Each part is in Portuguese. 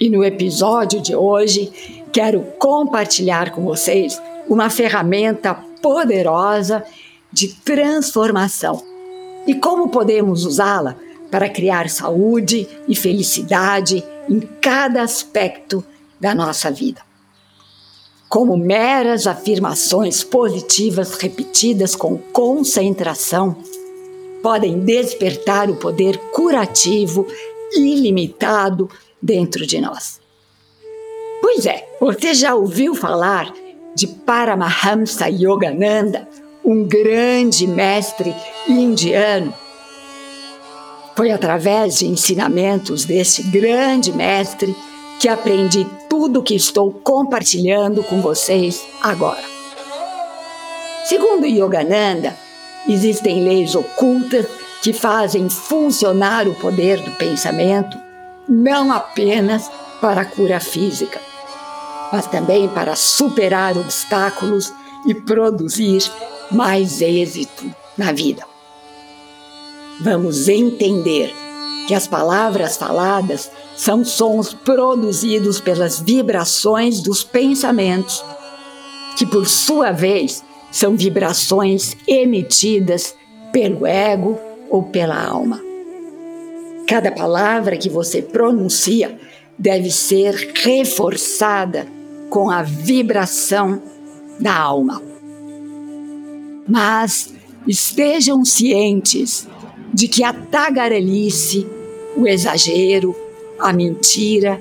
E no episódio de hoje, quero compartilhar com vocês uma ferramenta poderosa de transformação e como podemos usá-la para criar saúde e felicidade em cada aspecto da nossa vida. Como meras afirmações positivas repetidas com concentração, podem despertar o poder curativo ilimitado dentro de nós. Pois é, você já ouviu falar de Paramahamsa Yogananda, um grande mestre indiano? Foi através de ensinamentos desse grande mestre que aprendi tudo o que estou compartilhando com vocês agora. Segundo Yogananda, existem leis ocultas que fazem funcionar o poder do pensamento não apenas para a cura física, mas também para superar obstáculos e produzir mais êxito na vida. Vamos entender que as palavras faladas são sons produzidos pelas vibrações dos pensamentos, que por sua vez são vibrações emitidas pelo ego ou pela alma. Cada palavra que você pronuncia deve ser reforçada com a vibração da alma. Mas estejam cientes de que a tagarelice, o exagero, a mentira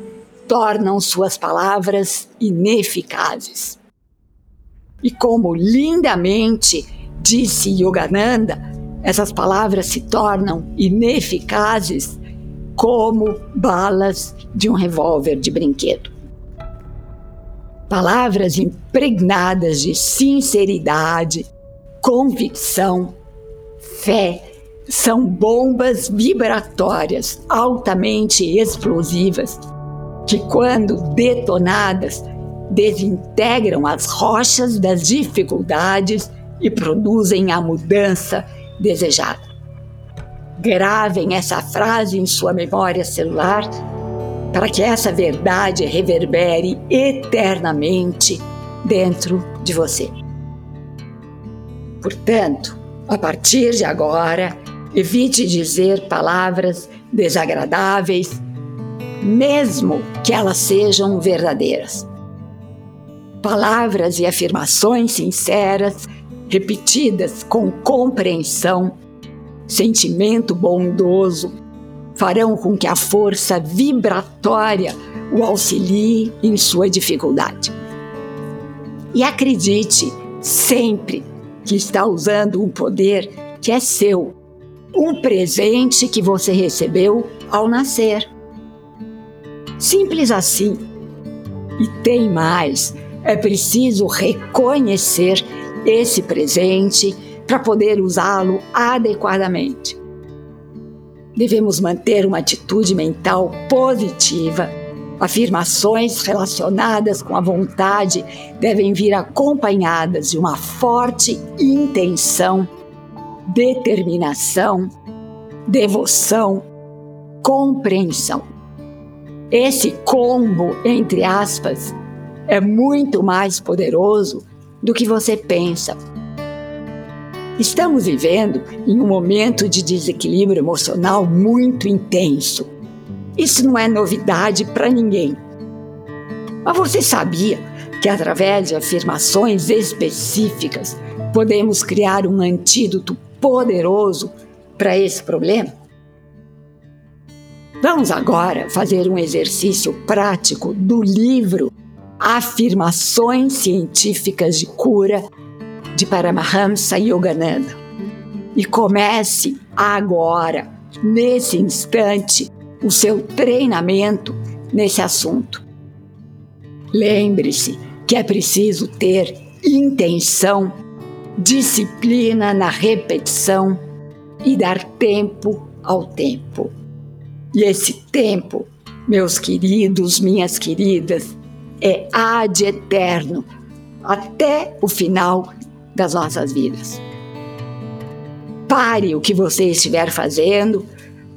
tornam suas palavras ineficazes. E como lindamente disse Yogananda, essas palavras se tornam ineficazes como balas de um revólver de brinquedo. Palavras impregnadas de sinceridade, convicção, fé, são bombas vibratórias altamente explosivas que, quando detonadas, desintegram as rochas das dificuldades e produzem a mudança desejada. Gravem essa frase em sua memória celular para que essa verdade reverbere eternamente dentro de você. Portanto, a partir de agora, evite dizer palavras desagradáveis, mesmo que elas sejam verdadeiras. Palavras e afirmações sinceras repetidas com compreensão, sentimento bondoso, farão com que a força vibratória o auxilie em sua dificuldade. E acredite sempre que está usando um poder que é seu, um presente que você recebeu ao nascer. Simples assim. E tem mais: é preciso reconhecer esse presente para poder usá-lo adequadamente. Devemos manter uma atitude mental positiva. Afirmações relacionadas com a vontade devem vir acompanhadas de uma forte intenção, determinação, devoção, compreensão. Esse combo, entre aspas, é muito mais poderoso do que você pensa. Estamos vivendo em um momento de desequilíbrio emocional muito intenso. Isso não é novidade para ninguém. Mas você sabia que através de afirmações específicas podemos criar um antídoto poderoso para esse problema? Vamos agora fazer um exercício prático do livro afirmações científicas de cura de Paramahamsa Yogananda. E comece agora, nesse instante, o seu treinamento nesse assunto. Lembre-se que é preciso ter intenção, disciplina na repetição e dar tempo ao tempo. E esse tempo, meus queridos, minhas queridas, é ad eterno, até o final das nossas vidas. Pare o que você estiver fazendo,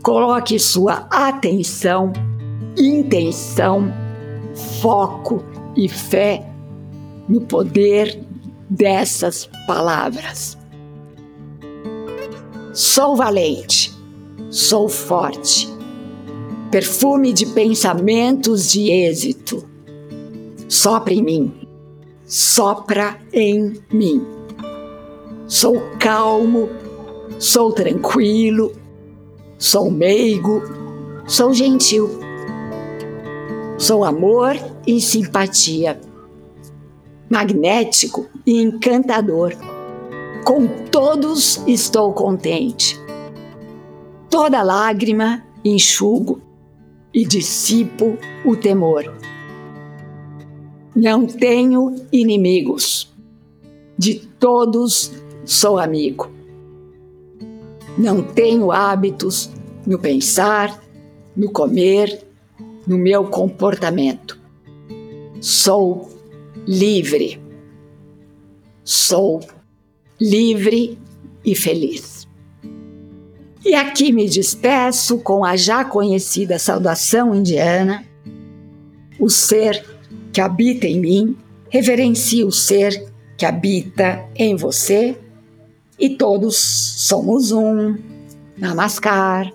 coloque sua atenção, intenção, foco e fé no poder dessas palavras. Sou valente, sou forte. Perfume de pensamentos de êxito. Sopra em mim, sopra em mim. Sou calmo, sou tranquilo, sou meigo, sou gentil. Sou amor e simpatia, magnético e encantador. Com todos estou contente. Toda lágrima enxugo e dissipo o temor. Não tenho inimigos, de todos sou amigo. Não tenho hábitos no pensar, no comer, no meu comportamento. Sou livre. Sou livre e feliz. E aqui me despeço com a já conhecida saudação indiana. O ser que habita em mim reverencia o ser que habita em você e todos somos um. Namaskar.